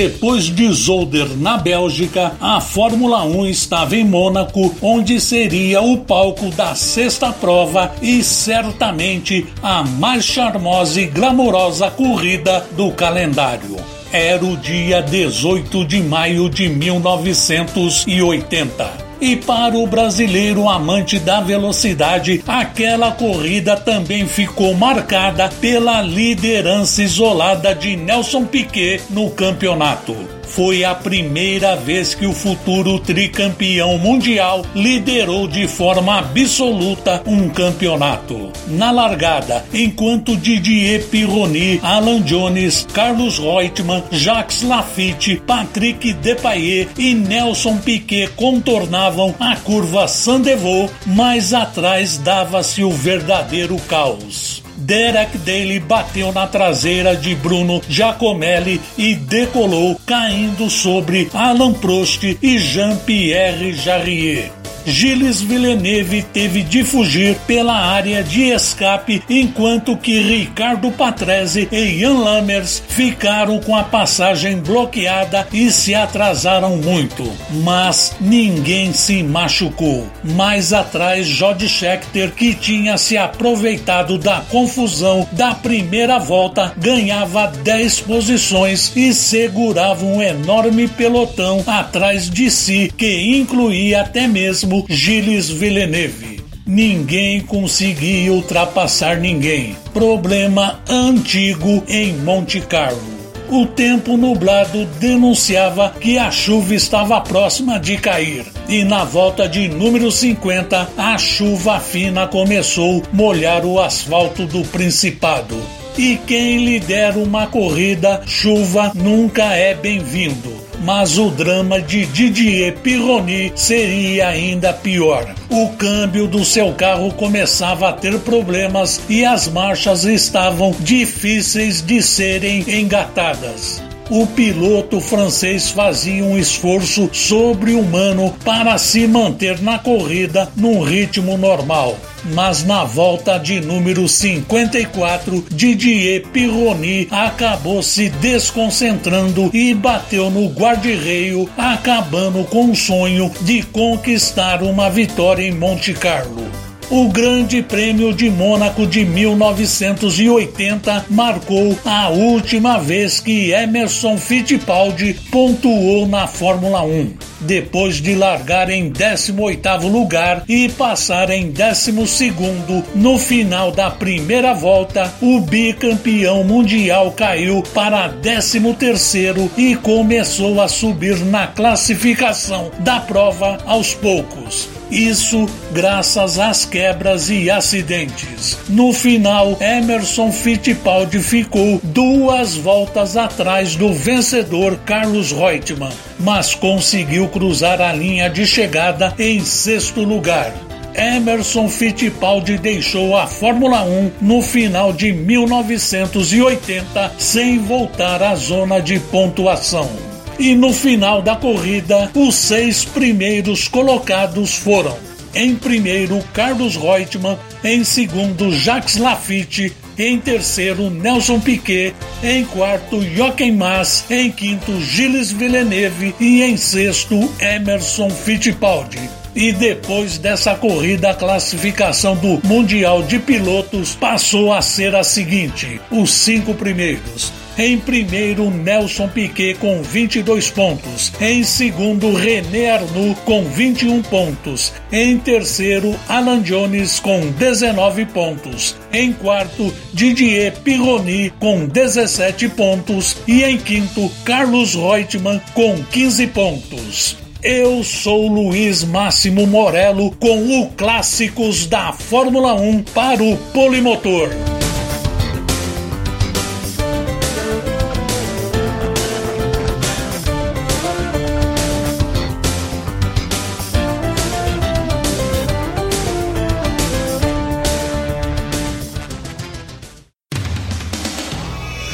Depois de Zolder na Bélgica, a Fórmula 1 estava em Mônaco, onde seria o palco da sexta prova e certamente a mais charmosa e glamourosa corrida do calendário. Era o dia 18 de maio de 1980. E para o brasileiro amante da velocidade, aquela corrida também ficou marcada pela liderança isolada de Nelson Piquet no campeonato. Foi a primeira vez que o futuro tricampeão mundial liderou de forma absoluta um campeonato. Na largada, enquanto Didier Pironi, Alan Jones, Carlos Reutemann, Jacques Lafitte, Patrick Depailler e Nelson Piquet contornavam a curva Sandevaux, mais atrás dava-se o verdadeiro caos. Derek Daly bateu na traseira de Bruno Giacomelli e decolou, caindo sobre Alain Prost e Jean-Pierre Jarrier. Gilles Villeneuve teve de fugir pela área de escape, enquanto que Ricardo Patrese e Ian Lammers ficaram com a passagem bloqueada e se atrasaram muito. Mas ninguém se machucou. Mais atrás, Jody Scheckter, que tinha se aproveitado da confusão da primeira volta, ganhava 10 posições e segurava um enorme pelotão atrás de si, que incluía até mesmo Gilles Villeneuve. Ninguém conseguia ultrapassar ninguém. Problema antigo em Monte Carlo. O tempo nublado denunciava que a chuva estava próxima de cair. E na volta de número 50, a chuva fina começou a molhar o asfalto do Principado. E quem lidera uma corrida, chuva nunca é bem-vindo mas o drama de Didier Pironi seria ainda pior. O câmbio do seu carro começava a ter problemas e as marchas estavam difíceis de serem engatadas o piloto francês fazia um esforço sobre-humano para se manter na corrida num ritmo normal. Mas na volta de número 54, Didier Pironi acabou se desconcentrando e bateu no guarda-reio, acabando com o sonho de conquistar uma vitória em Monte Carlo. O Grande Prêmio de Mônaco de 1980 marcou a última vez que Emerson Fittipaldi pontuou na Fórmula 1. Depois de largar em 18º lugar e passar em 12º no final da primeira volta, o bicampeão mundial caiu para 13º e começou a subir na classificação da prova aos poucos. Isso graças às quebras e acidentes. No final, Emerson Fittipaldi ficou duas voltas atrás do vencedor Carlos Reutemann, mas conseguiu cruzar a linha de chegada em sexto lugar. Emerson Fittipaldi deixou a Fórmula 1 no final de 1980 sem voltar à zona de pontuação. E no final da corrida, os seis primeiros colocados foram: em primeiro, Carlos Reutemann, em segundo, Jacques Lafitte, em terceiro, Nelson Piquet, em quarto, Jochen Mass, em quinto, Gilles Villeneuve e em sexto, Emerson Fittipaldi. E depois dessa corrida, a classificação do Mundial de Pilotos passou a ser a seguinte: os cinco primeiros. Em primeiro, Nelson Piquet com 22 pontos. Em segundo, René Arnoux com 21 pontos. Em terceiro, Alan Jones com 19 pontos. Em quarto, Didier Pironi com 17 pontos. E em quinto, Carlos Reutemann com 15 pontos. Eu sou Luiz Máximo Morello com o Clássicos da Fórmula 1 para o Polimotor.